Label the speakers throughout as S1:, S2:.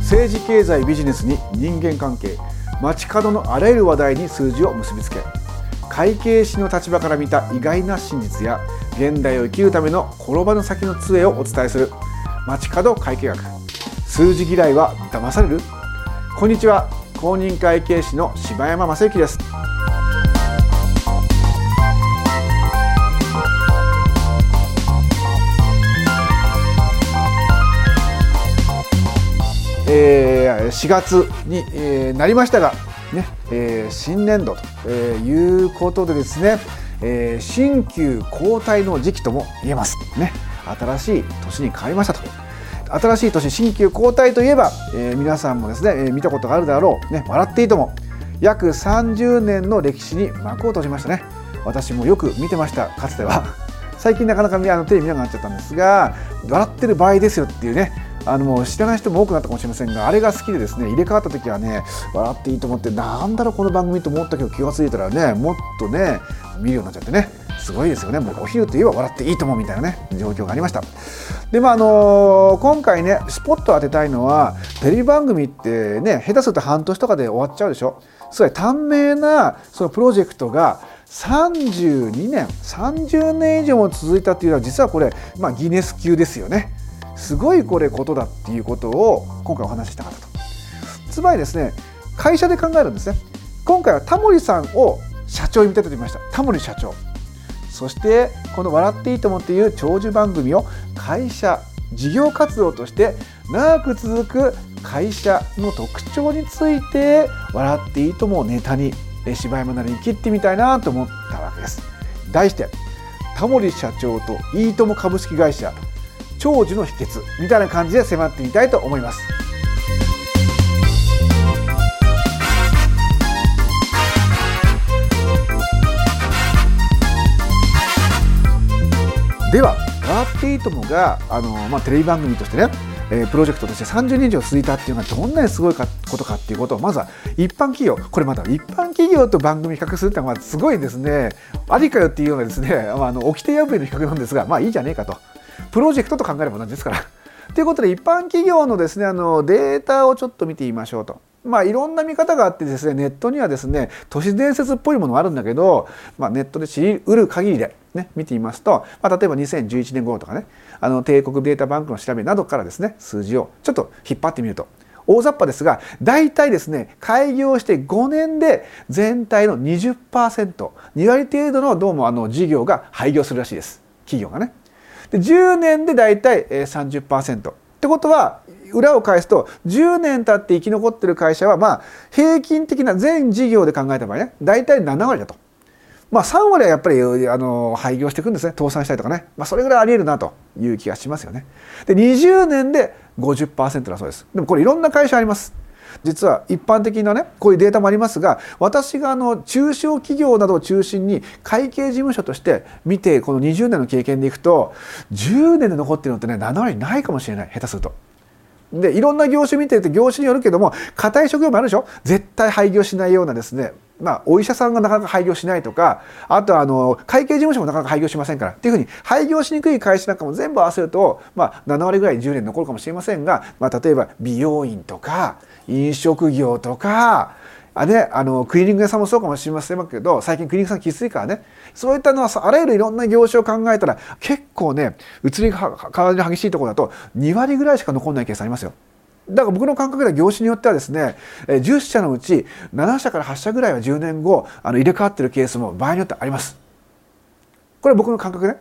S1: 政治経済ビジネスに人間関係街角のあらゆる話題に数字を結びつけ会計士の立場から見た意外な真実や現代を生きるための転ばぬ先の杖をお伝えする街角会計学数字嫌いは騙される。こんにちは公認会計士の柴山正幸です。4月に、え、なりましたが、ねえ、新年度と、いうことでですね、え、新旧交代の時期とも言えます。ね新しい年に変わりましたと。新しい年新旧交代といえば、え、皆さんもですね、え、見たことがあるだろう、ね、笑っていいとも。約30年の歴史に幕を閉じましたね。私もよく見てました。かつては。最近なかなかあのテレビ見なくなっちゃったんですが笑ってる場合ですよっていうねあのう知らない人も多くなったかもしれませんがあれが好きでですね入れ替わった時はね笑っていいと思ってなんだろうこの番組と思ったけど気が付いたらねもっとね見るようになっちゃってねすごいですよね。もうお昼といえば笑っていいと思うみたいなね状況がありました。でまああのー、今回ねスポットを当てたいのはテレビ番組ってね下手すると半年とかで終わっちゃうでしょ。すごい短命なそのプロジェクトが32年30年以上も続いたっていうのは実はこれ、まあ、ギネス級ですよね。すごいこれことだっていうことを今回お話ししたかったと。つまりですね会社で考えるんですね。今回はタモリさんを社長に見立ててみました。タモリ社長。そしてこの「笑っていいと思」っていう長寿番組を会社事業活動として長く続く会社の特徴について「笑っていいとも」ネタに芝山なりに切ってみたいなと思ったわけです。題してタモリ社長といいとも株式会社。長寿の秘訣みたいな感じで迫ってみたいと思います。では「笑っていいともが」あの、まあ、テレビ番組としてねえー、プロジェクトとして30年以上続いたっていうのはどんなにすごいかことかっていうことをまずは一般企業これまた一般企業と番組比較するってのはすごいですねありかよっていうようなですねあの掟破りの比較なんですがまあいいじゃねえかとプロジェクトと考えれば同じですから。ということで一般企業のですねあのデータをちょっと見てみましょうと。まあいろんな見方があってですねネットにはですね都市伝説っぽいものがあるんだけど、まあ、ネットで知りうる限りで、ね、見てみますと、まあ、例えば2011年頃とかねあの帝国データバンクの調べなどからですね数字をちょっと引っ張ってみると大雑把ですが大体ですね開業して5年で全体の 20%2 割程度のどうもあの事業が廃業するらしいです企業がね。で10年で大体30%ってことは裏を返すと10年経って生き残ってる会社はまあ平均的な全事業で考えた場合ね大体7割だと。まあ3割はやっぱりあの廃業していくんですね倒産したりとかね、まあ、それぐらいありえるなという気がしますよね。で20年で50%だそうです。でもこれいろんな会社あります。実は一般的なねこういうデータもありますが私があの中小企業などを中心に会計事務所として見てこの20年の経験でいくと10年で残ってるのってね7割ないかもしれない下手すると。でいろんな業種見てて業種によるけども硬い職業もあるでしょ？絶対廃業しないようなですねまあ、お医者さんがなかなか廃業しないとかあとあの会計事務所もなかなか廃業しませんからっていうふうに廃業しにくい会社なんかも全部合わせると、まあ、7割ぐらい10年残るかもしれませんが、まあ、例えば美容院とか飲食業とかあね、あのクリーニング屋さんもそうかもしれませんけど最近クリーニングさんきついからねそういったのはあらゆるいろんな業種を考えたら結構ね移り変わりの激しいところだと2割ぐらいしか残んないケースありますよ。だから僕の感覚では業種によってはですね10社のうち7社から8社ぐらいは10年後あの入れ替わってるケースも場合によってあります。これ僕の感覚ね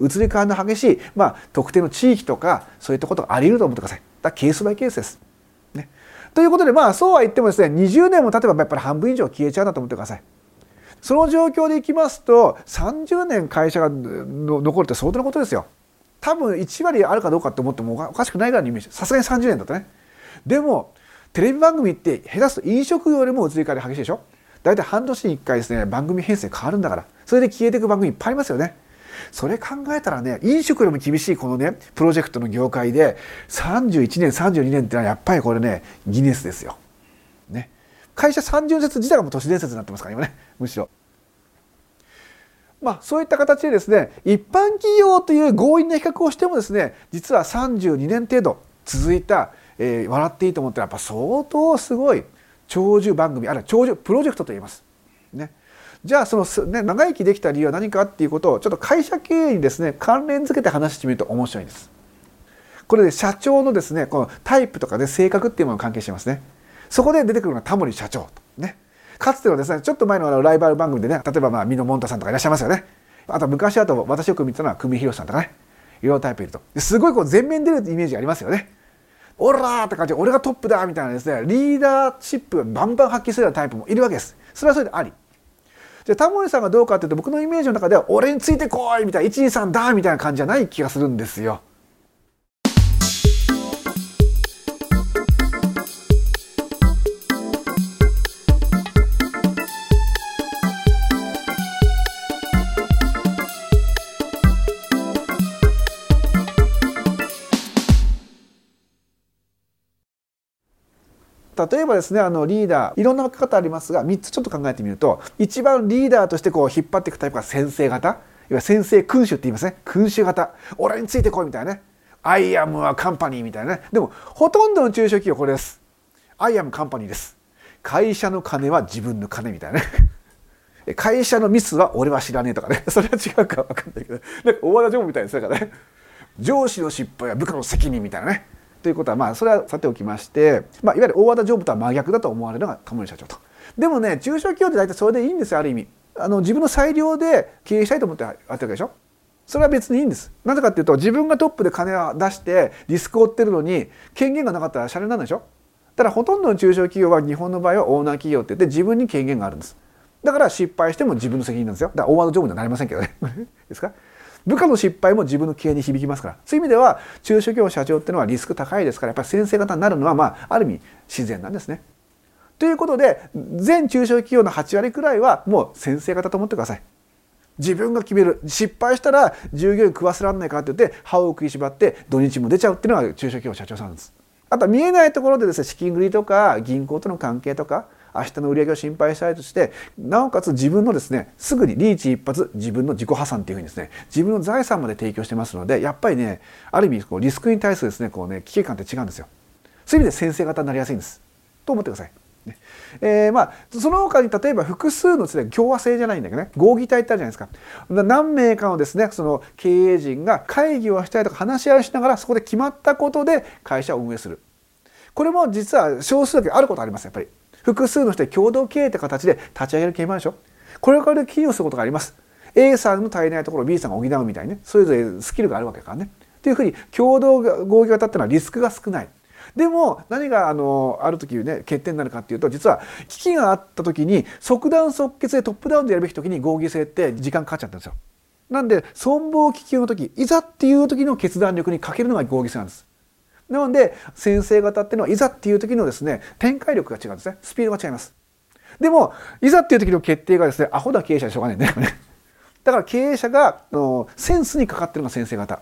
S1: 移り変わりの激しい、まあ、特定の地域とかそういったことがあり得ると思ってください。だケースバイケースです。ということでまあそうは言ってもですね20年も経てばやっぱり半分以上消えちゃうなと思ってください。その状況でいきますと30年会社が残るって相当なことですよ。多分1割あるかどうかって思ってもおかしくないぐらいのイメージさすがに30年だとね。でもテレビ番組って下手すと飲食業よりも移り変わり激しいでしょ大体半年に1回ですね番組編成変わるんだからそれで消えていく番組いっぱいありますよね。それ考えたらね飲食よりも厳しいこのねプロジェクトの業界で31年32年ってのはやっぱりこれねギネスですよ。ね、会社30年説自体がもう都市伝説になってますから今ねむしろ。まあ、そういった形でですね一般企業という強引な比較をしてもですね実は32年程度続いた、えー、笑っていいと思ったらやっぱ相当すごい長寿番組あるいは長寿プロジェクトと言います。ね、じゃあその、ね、長生きできた理由は何かっていうことをちょっと会社経営にですね関連づけて話してみると面白いんです。これで社長のですねこのタイプとかで性格っていうものが関係してますね。そこで出てくるのがタモリ社長とね。かつてのですねちょっと前のライバル番組でね例えばまあ美濃もんたさんとかいらっしゃいますよね。あと昔だと私よく見てたのは久米宏さんとかねいろいろタイプいるとすごいこう全面出るイメージありますよね。オラーって感じで俺がトップだみたいなですねリーダーシップがバンバン発揮するようなタイプもいるわけです。それはそれであり。じゃタモリさんがどうかっていうと僕のイメージの中では俺についてこいみたいな123だみたいな感じじゃない気がするんですよ。例えばですねあのリーダーいろんな分け方ありますが3つちょっと考えてみると一番リーダーとしてこう引っ張っていくタイプが先生型いわゆる先生君主って言いますね君主型。俺についてこいみたいなね。 I am は company みたいなね。でもほとんどの中小企業これです。 I am company です。会社の金は自分の金みたいなね。会社のミスは俺は知らねえとかね。それは違うか分かんないけど。なんか大和田常務みたいですだからね。上司の失敗は部下の責任みたいなね。ということはまあそれはさておきまして、まあ、いわゆる大和田常務とは真逆だと思われるのが鴨森社長と。でもね中小企業って大体それでいいんですよある意味。あの自分の裁量で経営したいと思ってやってるわけでしょ？それは別にいいんです。なぜかっていうと自分がトップで金を出してリスクを負ってるのに権限がなかったらシャレなんでしょ？ただほとんどの中小企業は日本の場合はオーナー企業って言って自分に権限があるんです。だから失敗しても自分の責任なんですよ。だから大和田常務にはなりませんけどね。ですか？部下の失敗も自分の経営に響きますからそういう意味では中小企業社長っていうのはリスク高いですからやっぱり先生方になるのはまあある意味自然なんですね。ということで全中小企業の8割くらいはもう先生方と思ってください。自分が決める失敗したら従業員食わせられないかって言って歯を食いしばって土日も出ちゃうっていうのが中小企業社長さんです。あとは見えないところでですね資金繰りとか銀行との関係とか明日の売り上げを心配したいとしてなおかつ自分のですねすぐにリーチ一発自分の自己破産っていうふうにですね自分の財産まで提供してますのでやっぱりねある意味こうリスクに対するですねこうね危機感って違うんですよ。そういう意味で先生型になりやすいんです。と思ってください。えー、まあその他に例えば複数のですね共和制じゃないんだけどね合議体ってあるじゃないですか。何名かのですねその経営陣が会議をしたりとか話し合いをしながらそこで決まったことで会社を運営する。これも実は少数だけあることありますやっぱり。複数の人で共同経営って形で立ち上げる経営でしょ？これから起業することがあります。A さんの足りないところを B さんが補うみたいにね。それぞれスキルがあるわけからね。っていうふうに共同合議型っていうのはリスクが少ない。でも何があのある時ね欠点になるかっていうと実は危機があった時に即断即決でトップダウンでやるべき時に合議制って時間かかっちゃったんですよ。なんで存亡危機の時いざっていう時の決断力に欠けるのが合議制なんです。なので先生方っていうのはいざっていう時のですね展開力が違うんですね。スピードが違います。でもいざっていう時の決定がですねアホな経営者でしょうがないんだよね。だから経営者がセンスにかかってるのが先生方。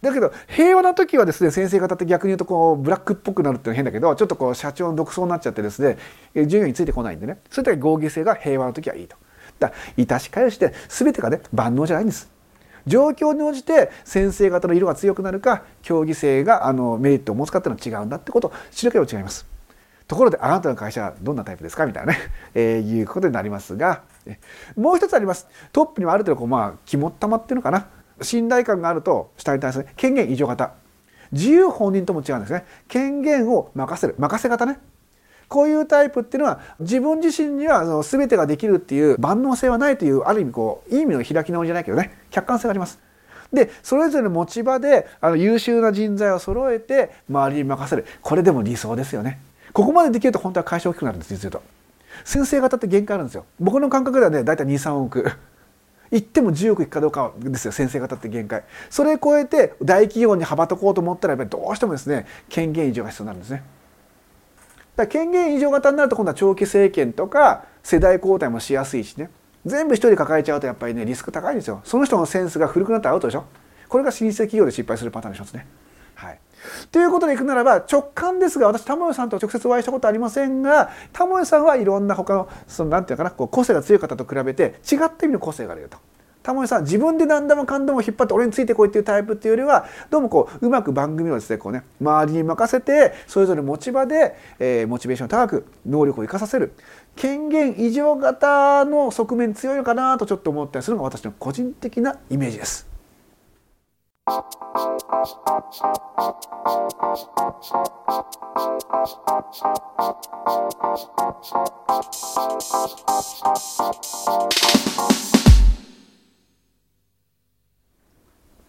S1: だけど平和な時はですね先生方って逆に言うとこうブラックっぽくなるっていうのは変だけどちょっとこう社長の独創になっちゃってですね従業についてこないんでね。そういった合議制が平和な時はいいと。だから致し返して全てがね万能じゃないんです。状況に応じて先生方の色が強くなるか競技性があのメリットを持つかっていうのは違うんだってことを知るけど違います。ところであなたの会社はどんなタイプですかみたいなね、えー、いうことになりますがもう一つあります。トップにはある程度こうまあ肝っ玉っていうのかな。信頼感があると下に対する権限異常型。自由本人とも違うんですね。権限を任せる。任せ型ね。こういうタイプっていうのは自分自身にはあの全てができるっていう万能性はないというある意味こういい意味の開き直りじゃないけどね客観性があります。でそれぞれの持ち場であの優秀な人材を揃えて周りに任せるこれでも理想ですよね。ここまでできると本当は会社大きくなるんです実は言うと。先生方って限界あるんですよ。僕の感覚ではね大体23億。言っても10億いくかどうかですよ先生方って限界それ超えて大企業に羽ばたこうと思ったらやっぱりどうしてもですね権限以上が必要になるんですねだ権限異常型になると今度は長期政権とか世代交代もしやすいしね。全部一人抱えちゃうとやっぱりねリスク高いんですよ。その人のセンスが古くなったらアウトでしょ。これが老舗企業で失敗するパターンの一つね。はい。ということでいくならば直感ですが私タモリさんと直接お会いしたことありませんがタモリさんはいろんな他のそのなんていうかなこう個性が強い方と比べて違った意味の個性があるよと。タモリさん自分で何でもかんでも引っ張って俺についてこいっていうタイプっていうよりはどうもこううまく番組をですねこうね周りに任せてそれぞれ持ち場で、えー、モチベーション高く能力を生かさせる権限異常型の側面強いのかなとちょっと思ったりするのが私の個人的なイメージです。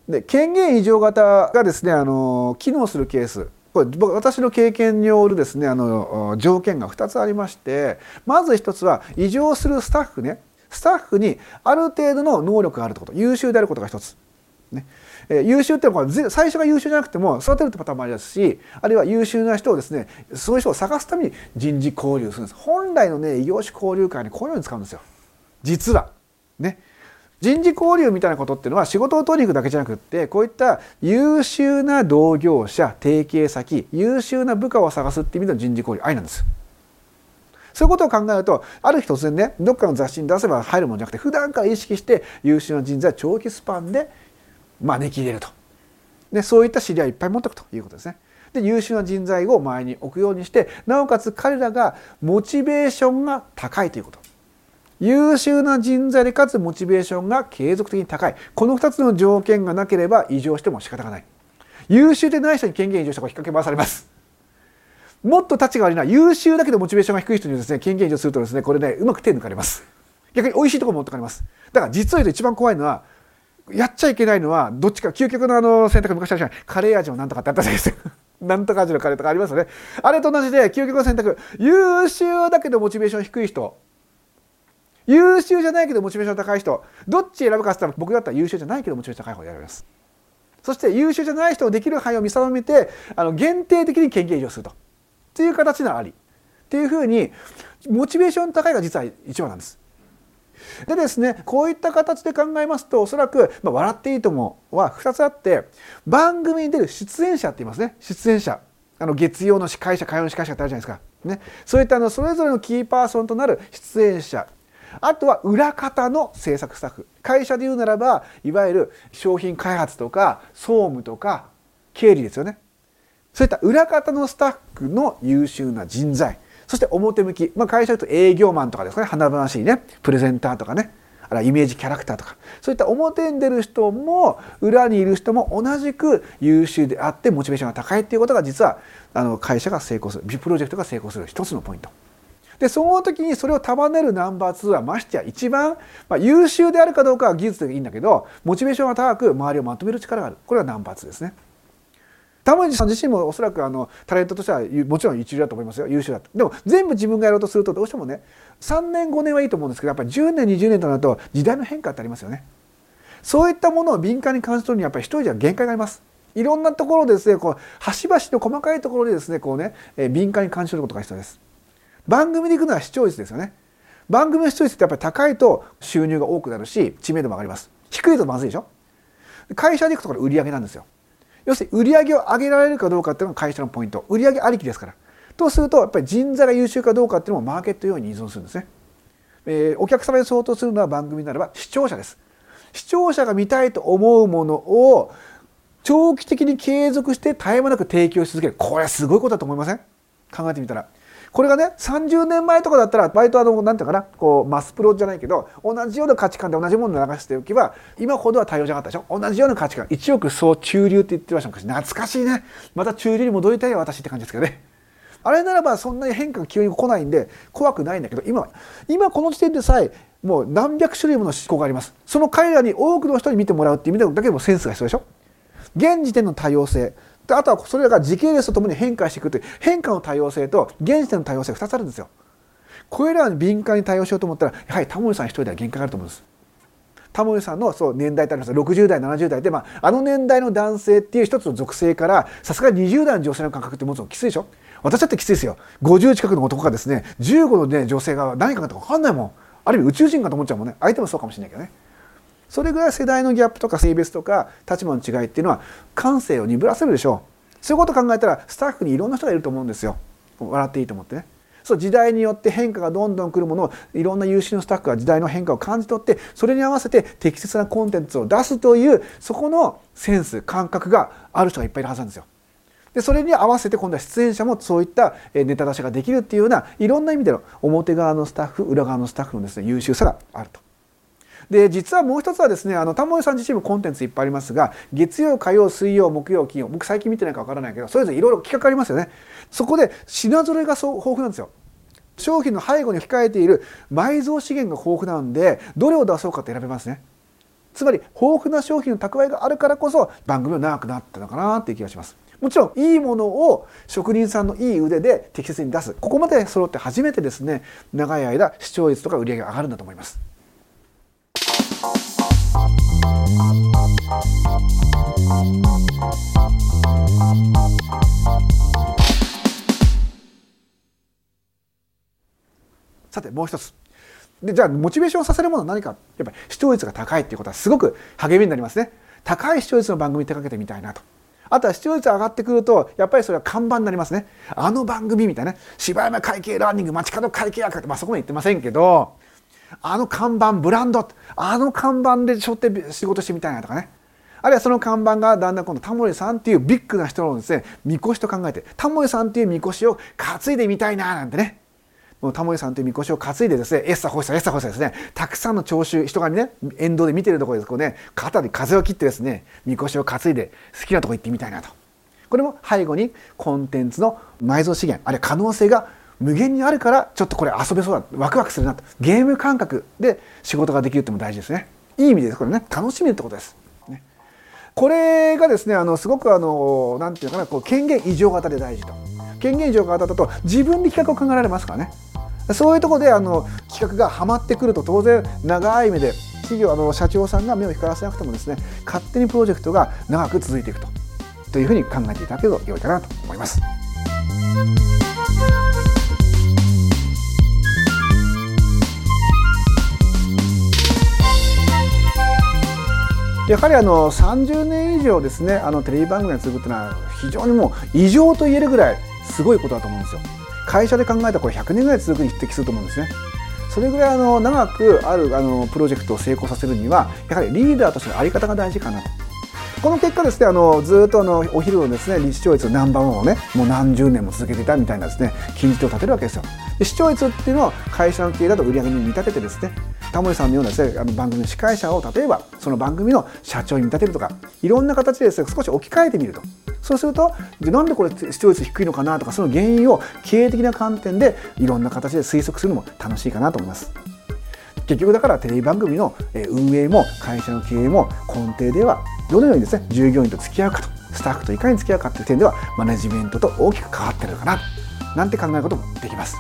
S1: で権限異常型がですねあの機能するケース。これ私の経験によるですねあの条件が2つありましてまず1つは異常するスタッフね。スタッフにある程度の能力があるということ。優秀であることが1つ。ね。優秀ってのは最初が優秀じゃなくても育てるってパターンもありますしあるいは優秀な人をですねそういう人を探すために人事交流するんです。本来のね異業種交流会にこういうのに使うんですよ。実は。ね。人事交流みたいなことっていうのは仕事を取りに行くだけじゃなくってこういった優秀な同業者提携先優秀な部下を探すっていう意味の人事交流愛なんです。そういうことを考えるとある日突然ねどっかの雑誌に出せば入るもんじゃなくて普段から意識して優秀な人材を長期スパンで招き入れるとでそういった知り合いいっぱい持っておくということですね。で優秀な人材を前に置くようにしてなおかつ彼らがモチベーションが高いということ優秀な人材でかつモチベーションが継続的に高い。この2つの条件がなければ異常しても仕方がない。優秀でない人に権限異常したら引っ掛け回されます。もっと立ちが悪いのは優秀だけどモチベーションが低い人にですね権限異常するとですねこれねうまく手抜かれます。逆に美味しいところも持ってかれます。だから実を言うと一番怖いのはやっちゃいけないのはどっちか究極のあの選択昔あるじゃないカレー味のなんとかってあったじゃないですか。なんとか味のカレーとかありますよね。あれと同じで究極の選択優秀だけどモチベーション低い人。優秀じゃないけどモチベーション高い人。どっち選ぶかって言ったら僕だったら優秀じゃないけどモチベーション高い方を選びます。そして優秀じゃない人をできる範囲を見定めてあの限定的に権限移譲すると。っていう形のあり。っていうふうにモチベーション高いが実は一番なんです。でですねこういった形で考えますとおそらく「まあ、笑っていいとも」は2つあって番組に出る出演者って言いますね。出演者。あの月曜の司会者火曜の司会者ってあるじゃないですか、ね、そういったあのそれぞれのキーパーソンとなる出演者。あとは裏方の制作スタッフ。会社で言うならばいわゆる商品開発とか総務とか経理ですよね。そういった裏方のスタッフの優秀な人材。そして表向き、まあ、会社で言うと営業マンとかですかね。華々しいね。プレゼンターとかね。あるいはイメージキャラクターとか。そういった表に出る人も裏にいる人も同じく優秀であってモチベーションが高いっていうことが実はあの会社が成功する。ビプロジェクトが成功する一つのポイント。でその時にそれを束ねるナンバー2はましてや一番、まあ、優秀であるかどうかは技術でいいんだけどモチベーションが高く周りをまとめる力がある。これはナンバー2ですね。玉地さん自身もおそらくあのタレントとしてはもちろん一流だと思いますよ。優秀だと。でも全部自分がやろうとするとどうしてもね3年5年はいいと思うんですけどやっぱり10年20年となると時代の変化ってありますよね。そういったものを敏感に感じ取るにはやっぱり一人じゃ限界があります。いろんなところでですねこう端々の細かいところでですねこうね、え敏感に感じ取ることが必要です。番組で行くのは視聴率ですよね。番組の視聴率ってやっぱり高いと収入が多くなるし知名度も上がります。低いとまずいでしょ。会社で行くところ売上なんですよ。要するに売上を上げられるかどうかっていうのが会社のポイント。売上ありきですから。とするとやっぱり人材が優秀かどうかっていうのもマーケット用に依存するんですね、えー、お客様に相当するのは番組ならば視聴者です。視聴者が見たいと思うものを長期的に継続して絶え間なく提供し続ける。これはすごいことだと思いません？考えてみたら。これがね30年前とかだったら割とあの何て言うかなこうマスプロじゃないけど同じような価値観で同じものを流しておけば今ほどは対応じゃなかったでしょ？同じような価値観。一億総中流って言ってました昔。懐かしいね。また中流に戻りたいよ私って感じですけどね。あれならばそんなに変化が急に来ないんで怖くないんだけど今今この時点でさえもう何百種類もの思考があります。その彼らに多くの人に見てもらうっていう意味だけでもセンスが必要でしょ？現時点の多様性。であとはそれらが時系列とともに変化していくという変化の多様性と現時点の多様性が2つあるんですよ。これらに敏感に対応しようと思ったらやはりタモリさん一人では限界があると思うんです。タモリさんのそう年代ってあります。60代70代で、まあ、あの年代の男性っていう一つの属性からさすがに20代の女性の感覚ってもつのきついでしょ。私だってきついですよ。50近くの男がですね15の、ね、女性が何かか分かんないもん。ある意味宇宙人かと思っちゃうもんね。相手もそうかもしれないけどね。それぐらい世代のギャップとか性別とか立場の違いっていうのは感性を鈍らせるでしょうそういうことを考えたらスタッフにいろんな人がいると思うんですよ笑っていいと思ってねそう時代によって変化がどんどん来るものをいろんな優秀なスタッフが時代の変化を感じ取ってそれに合わせて適切なコンテンツを出すというそこのセンス感覚がある人がいっぱいいるはずなんですよ。でそれに合わせて今度は出演者もそういったネタ出しができるっていうようないろんな意味での表側のスタッフ裏側のスタッフのですね優秀さがあると。で実はもう一つはですねあのタモリさん自身もコンテンツいっぱいありますが月曜火曜水曜木曜金曜僕最近見てないかわからないけどそれぞれいろいろ企画ありますよね。そこで品揃えがそう豊富なんですよ。商品の背後に控えている埋蔵資源が豊富なんでどれを出そうかって選べますね。つまり豊富な商品の蓄えがあるからこそ番組は長くなったのかなっていう気がします。もちろんいいものを職人さんのいい腕で適切に出す。ここまで揃って初めてですね長い間視聴率とか売り上げが上がるんだと思います。さてもう一つ。でじゃあモチベーションさせるものは何か。やっぱり視聴率が高いっていうことはすごく励みになりますね。高い視聴率の番組手掛けてみたいなと。あとは視聴率上がってくるとやっぱりそれは看板になりますね。あの番組みたいな。柴山会計ラーニング街角会計役ってまあそこまで言ってませんけどあの看板ブランドあの看板で背負って仕事してみたいなとかね。あるいはその看板がだんだん今度タモリさんっていうビッグな人のですねみこしと考えてタモリさんっていうみこしを担いでみたいななんてね。タモリさんというみこしを担いでですねエッサホイサエッサホイサですね。たくさんの聴衆人がね沿道で見てるところですこうね肩で風を切ってですねみこしを担いで好きなとこ行ってみたいなと。これも背後にコンテンツの埋蔵資源あるいは可能性が無限にあるからちょっとこれ遊べそうだワクワクするなと。ゲーム感覚で仕事ができるっても大事ですね。いい意味ですこれね。楽しみってことです、ね、これがですねあのすごくあのなんていうかなこう権限異常型で大事と。権限異常型だと自分で企画を考えられますからね。そういうところであの企画がはまってくると当然長い目で企業あの社長さんが目を光らせなくてもですね勝手にプロジェクトが長く続いていくと。というふうに考えていただけると良いかなと思います。やはりあの30年以上ですねあのテレビ番組が続くというのは非常にもう異常と言えるぐらいすごいことだと思うんですよ。会社で考えたらこれ100年ぐらい続くに匹敵すると思うんですね。それぐらいあの長くあるあのプロジェクトを成功させるにはやはりリーダーとしての在り方が大事かなと。この結果ですねあのずっとあのお昼のですね視聴率ナンバーワンをねもう何十年も続けていたみたいなですね金字塔を立てるわけですよ。で視聴率っていうのは会社の経営だと売り上げに見立ててですねタモリさんのようなですねあの番組の司会者を例えばその番組の社長に見立てるとかいろんな形でですね少し置き換えてみるとそうするとなんでこれ視聴率低いのかなとかその原因を経営的な観点でいろんな形で推測するのも楽しいかなと思います。結局だからテレビ番組の運営も会社の経営も根底ではどのようにですね従業員と付き合うかとスタッフといかに付き合うかという点ではマネジメントと大きく関わってるのかななんて考えることもできます。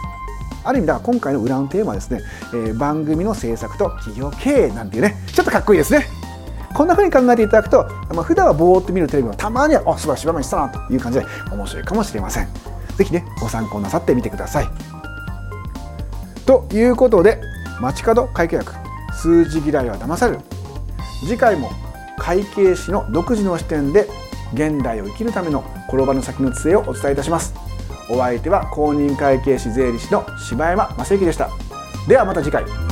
S1: ある意味では今回の裏のテーマはですね、えー、番組の制作と企業経営なんていうねちょっとかっこいいですね。こんな風に考えていただくと、まあ、普段はぼーっと見るテレビもたまには「あすごい芝間したな」という感じで面白いかもしれません。是非ねご参考なさってみてください。ということで街角会計学数字嫌いは騙される次回も会計士の独自の視点で現代を生きるための転ばぬ先の杖をお伝えいたしますお相手は公認会計士税理士の柴山正幸でした。ではまた次回。